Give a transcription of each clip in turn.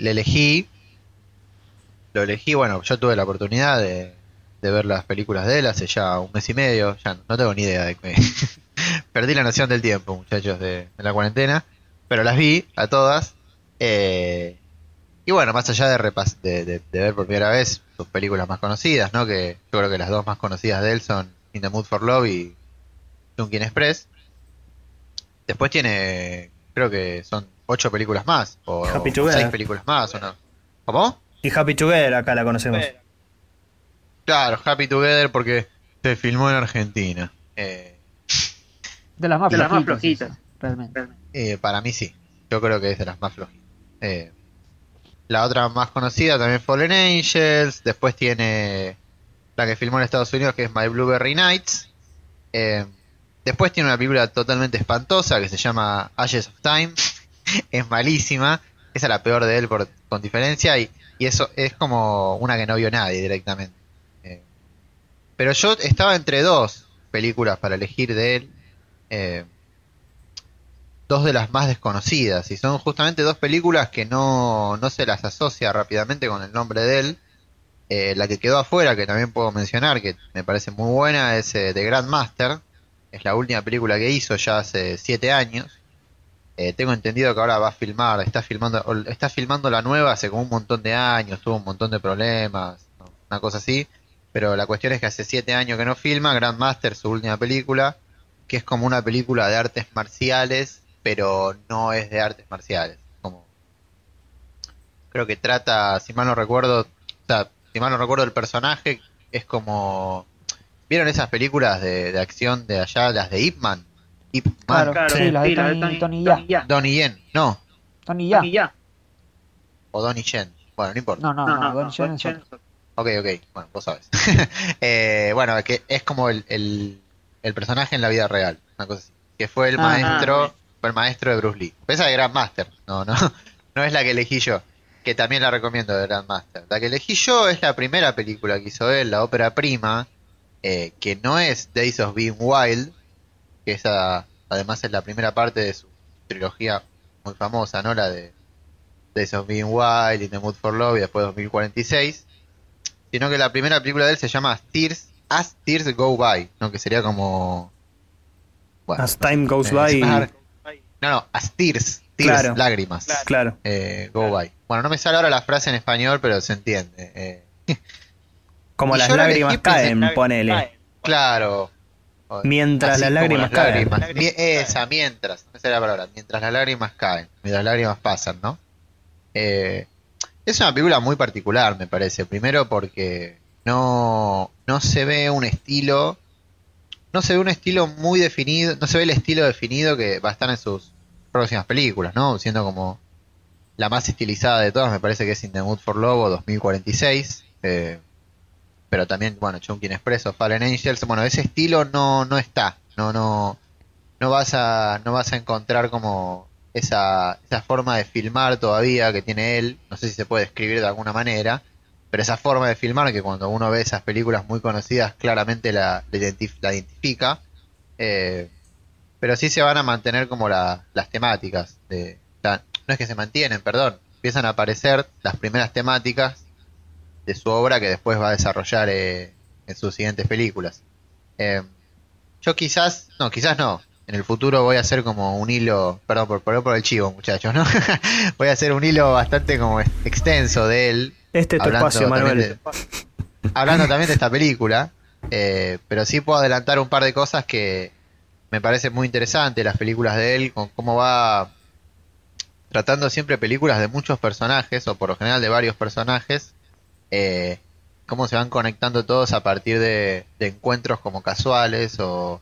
le elegí, lo elegí, bueno, yo tuve la oportunidad de, de ver las películas de él hace ya un mes y medio, ya no tengo ni idea de que perdí la noción del tiempo, muchachos, de, la cuarentena, pero las vi a todas. Eh, y bueno, más allá de, repas de, de- ver por primera vez sus películas más conocidas, ¿no? Que yo creo que las dos más conocidas de él son In the Mood for Love y Junkin Express. Después tiene, creo que son ocho películas más, o Happy o Together. seis películas más, ¿o no? ¿Cómo? Y Happy Together acá la conocemos. Claro, Happy Together porque se filmó en Argentina. Eh, De las más De las más flojitas, realmente. Eh, para mí sí. Yo creo que es de las más flojitas. Eh, la otra más conocida también Fallen Angels. Después tiene la que filmó en Estados Unidos que es My Blueberry Nights. Eh, después tiene una película totalmente espantosa que se llama Ashes of Time. es malísima. Esa es la peor de él por, con diferencia. Y, eso es como una que no vio nadie directamente. Eh, pero yo estaba entre dos películas para elegir de él. Eh, dos de las más desconocidas y son justamente dos películas que no, no se las asocia rápidamente con el nombre de él. Eh, la que quedó afuera, que también puedo mencionar, que me parece muy buena, es eh, The Grandmaster. Es la última película que hizo ya hace siete años. Eh, tengo entendido que ahora va a filmar, está filmando, está filmando la nueva hace como un montón de años, tuvo un montón de problemas, una cosa así. Pero la cuestión es que hace siete años que no filma, Grandmaster, su última película, que es como una película de artes marciales, pero no es de artes marciales. Como creo que trata, si mal no recuerdo, o sea, si mal no recuerdo el personaje es como ¿Vieron esas películas de, de acción de allá, las de Ip Man? Man, Claro, Claro, sí, las de sí, la Tony, Tony Ya. Ya. Donnie Yen, no, Tony Ya. Tony Ya. o Donnie Yen, bueno, no importa. No, no, No, no, no, Don no, es otro. es. Ok, ok, bueno, vos sabes. Eh, bueno, que es como el, el, el personaje en la vida real, una cosa así. Que fue el Ah, maestro, ah, fue el maestro de Bruce Lee. Esa de Grandmaster, no, no, no es la que elegí yo, que también la recomiendo de Grandmaster. La que elegí yo es la primera película que hizo él, la ópera prima, eh, que no es Days of Being Wild, que esa además es la primera parte de su trilogía muy famosa, ¿no? La de Days of Being Wild, In the Mood for Love y después 2046 sino que la primera película de él se llama As Tears, As Tears Go By, ¿no? que sería como... bueno, As time goes eh, by. No, no, As Tears, Tears, Claro. lágrimas, Claro. eh, Go By. Bueno, no me sale ahora la frase en español, pero se entiende. eh. Como Y las lágrimas caen, ponele. Claro. Mientras Así las lágrimas caen. lágrimas. Mi- Esa, mientras, esa es la palabra, mientras las lágrimas caen, mientras las lágrimas pasan, ¿no? Eh, es una película muy particular, me parece. Primero porque no, no se ve un estilo, no se ve un estilo muy definido, no se ve el estilo definido que va a estar en sus próximas películas, ¿no? Siendo como la más estilizada de todas, me parece que es In the Mood for Love o 2046. eh, pero también, bueno, Chunkin Express o Fallen Angels, bueno, ese estilo no, no está, no, no, no vas a, no vas a encontrar como esa, esa forma de filmar todavía que tiene él, no sé si se puede describir de alguna manera, pero esa forma de filmar que cuando uno ve esas películas muy conocidas claramente la, la la identifica, eh, pero sí se van a mantener como la- las temáticas, de, no es que se mantienen, perdón, empiezan a aparecer las primeras temáticas de su obra que después va a desarrollar eh, en sus siguientes películas. Eh, yo quizás, no, quizás no. En el futuro voy a hacer como un hilo, perdón por por el chivo, muchachos, ¿no? voy a hacer un hilo bastante como extenso de él, Este es tu espacio, también Manuel. de- hablando también de esta película, eh, pero sí puedo adelantar un par de cosas que me parecen muy interesantes, las películas de él, con cómo va tratando siempre películas de muchos personajes, o por lo general de varios personajes, eh, cómo se van conectando todos a partir de, encuentros como casuales o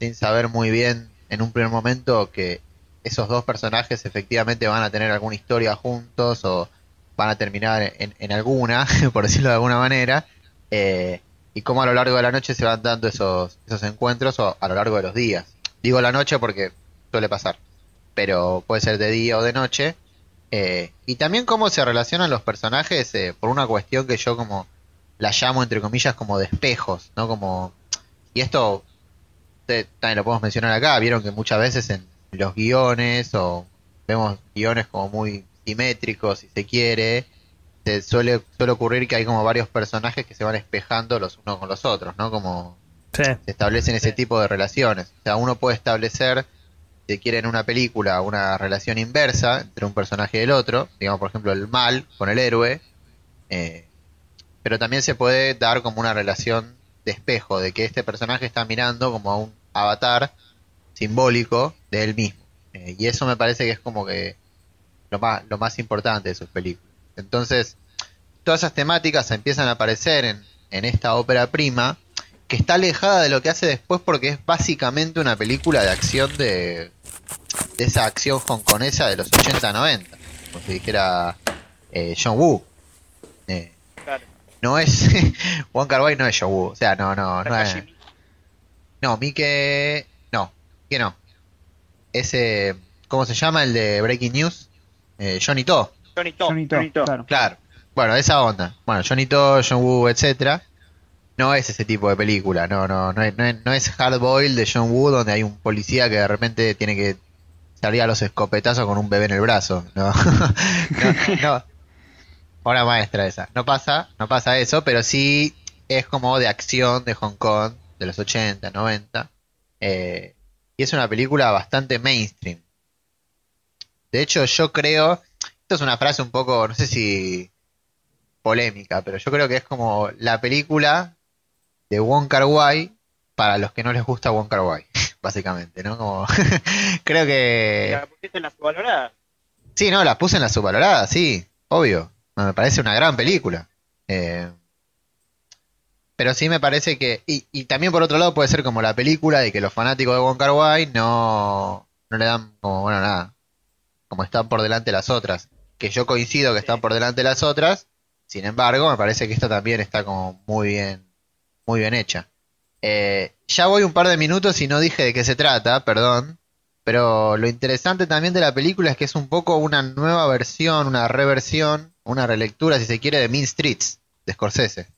sin saber muy bien en un primer momento que esos dos personajes efectivamente van a tener alguna historia juntos o van a terminar en, en alguna, por decirlo de alguna manera, eh, y cómo a lo largo de la noche se van dando esos, esos encuentros o a lo largo de los días. Digo la noche porque suele pasar, pero puede ser de día o de noche. Eh, y también cómo se relacionan los personajes eh, por una cuestión que yo como la llamo entre comillas como de espejos, ¿no? Como y esto te- también lo podemos mencionar acá, vieron que muchas veces en los guiones o vemos guiones como muy simétrico, si se quiere, se suele, suele ocurrir que hay como varios personajes que se van espejando los unos con los otros, ¿no? Como Sí. se establecen ese tipo de relaciones. O sea, uno puede establecer, si quiere en una película, una relación inversa entre un personaje y el otro, digamos, por ejemplo, el mal con el héroe, eh, pero también se puede dar como una relación de espejo, de que este personaje está mirando como a un avatar simbólico de él mismo. Eh, y eso me parece que es como que lo más, lo más importante de sus películas. Entonces, todas esas temáticas empiezan a aparecer en, en esta ópera prima, que está alejada de lo que hace después porque es básicamente una película de acción de, de esa acción hongkonesa de los 80-90, como si dijera eh, John Woo. Eh, Claro. no es Kar Wai no es John Woo, o sea, no, no, no es, no, Mike. No, que no. Ese. ¿Cómo se llama? El de Breaking News. Eh, Johnny To. Johnny To. Johnny To, Johnny To. claro. Claro. Bueno, esa onda. Bueno, Johnny To, John Woo, etcétera. No es ese tipo de película. No, no, no es, no no es Hard Boiled de John Woo donde hay un policía que de repente tiene que salir a los escopetazos con un bebé en el brazo. No. no, no. Obra maestra esa. No pasa, no pasa eso, pero sí es como de acción de Hong Kong de los 80, 90. Eh, y es una película bastante mainstream. De hecho, yo creo, esto es una frase un poco, no sé si polémica, pero yo creo que es como la película de Wong Kar Wai para los que no les gusta Wong Kar Wai, básicamente, ¿no? Como creo que ¿La pusiste en la subvalorada? Sí, no, la puse en la subvalorada, sí, obvio. Me parece una gran película. Eh, pero sí me parece que. Y, y también por otro lado puede ser como la película de que los fanáticos de Wong Kar Wai no, no le dan como, bueno, nada. Como están por delante las otras. Que yo coincido que están por delante las otras. Sin embargo, me parece que esta también está como muy bien, muy bien hecha. Eh, ya voy un par de minutos y no dije de qué se trata, perdón. Pero lo interesante también de la película es que es un poco una nueva versión, una reversión, una relectura, si se quiere, de Mean Streets, de Scorsese.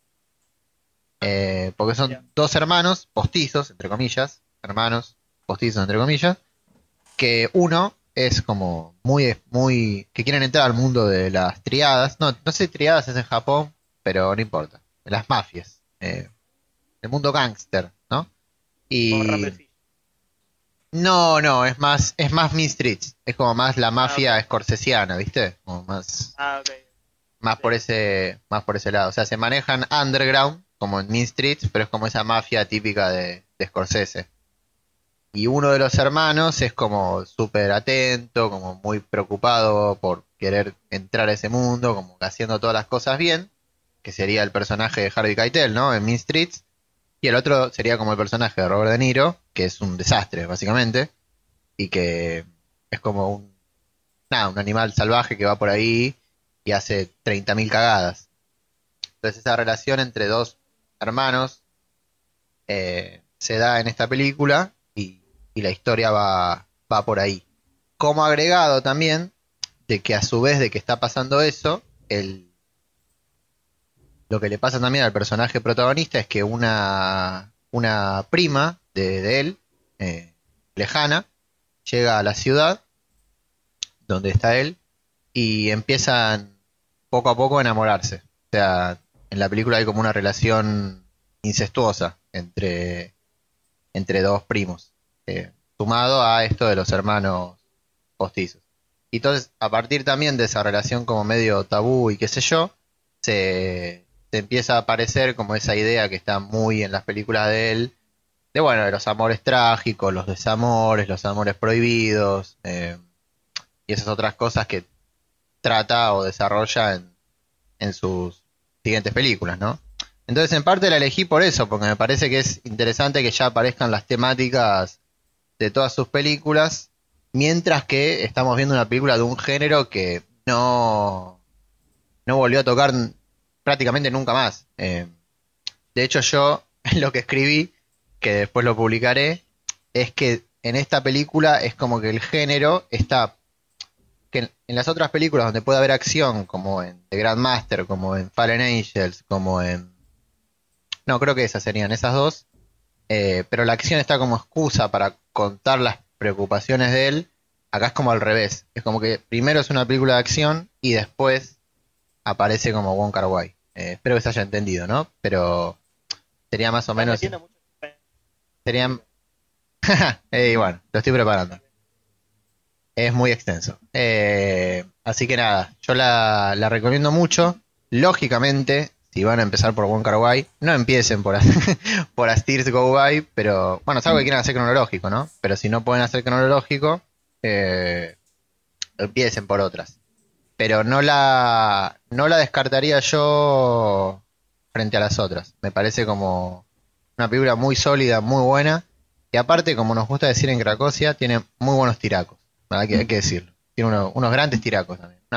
Eh, porque son dos hermanos, postizos, entre comillas, hermanos, postizos, entre comillas, que uno es como muy, muy, que quieren entrar al mundo de las triadas, no, no sé si triadas es en Japón, pero no importa, de las mafias, eh, el mundo gángster, ¿no? Y... No, no, es más, es más Mean Streets, es como más la mafia escorsesiana, ¿viste? Como más, Ah, más por ese, más por ese lado. O sea, se manejan underground, como en Mean Streets, pero es como esa mafia típica de, de Scorsese. Y uno de los hermanos es como súper atento, como muy preocupado por querer entrar a ese mundo, como haciendo todas las cosas bien, que sería el personaje de Harvey Keitel, ¿no? En Mean Streets. Y el otro sería como el personaje de Robert De Niro, que es un desastre, básicamente, y que es como un, nada, un animal salvaje que va por ahí y hace 30.000 cagadas. Entonces esa relación entre dos hermanos eh, se da en esta película y, y la historia va, va por ahí. Como agregado también de que a su vez de que está pasando eso, el, lo que le pasa también al personaje protagonista es que una, una prima de, de él, eh, lejana, llega a la ciudad donde está él y empiezan poco a poco a enamorarse. O sea, en la película hay como una relación incestuosa entre, entre dos primos, eh, sumado a esto de los hermanos postizos. Y entonces, a partir también de esa relación como medio tabú y qué sé yo, se, se empieza a aparecer como esa idea que está muy en las películas de él, de bueno, de los amores trágicos, los desamores, los amores prohibidos, eh, y esas otras cosas que trata o desarrolla en, en sus siguientes películas, ¿no? Entonces, en parte la elegí por eso, porque me parece que es interesante que ya aparezcan las temáticas de todas sus películas, mientras que estamos viendo una película de un género que no, no volvió a tocar prácticamente nunca más. Eh, de hecho, yo lo que escribí, que después lo publicaré, es que en esta película es como que el género está que en, en las otras películas donde puede haber acción, como en The Grandmaster, como en Fallen Angels, como en... No, creo que esas serían esas dos. eh, pero la acción está como excusa para contar las preocupaciones de él. Acá es como al revés. Es como que primero es una película de acción y después aparece como Wong Kar Wai. Eh, espero que se haya entendido, ¿no? Pero sería más o menos. Serían. Eh, bueno, lo estoy preparando. Es muy extenso. Eh, así que nada, yo la, la recomiendo mucho. Lógicamente, si van a empezar por Kar Wai, no empiecen por, por A Steers Go By, pero bueno, es algo que quieran hacer cronológico, ¿no? Pero si no pueden hacer cronológico, eh, empiecen por otras. Pero no la, no la descartaría yo frente a las otras. Me parece como una película muy sólida, muy buena. Y aparte, como nos gusta decir en Cracosia, tiene muy buenos tiracos. Hay que, hay que decirlo. Tiene uno- unos grandes tiracos también. Una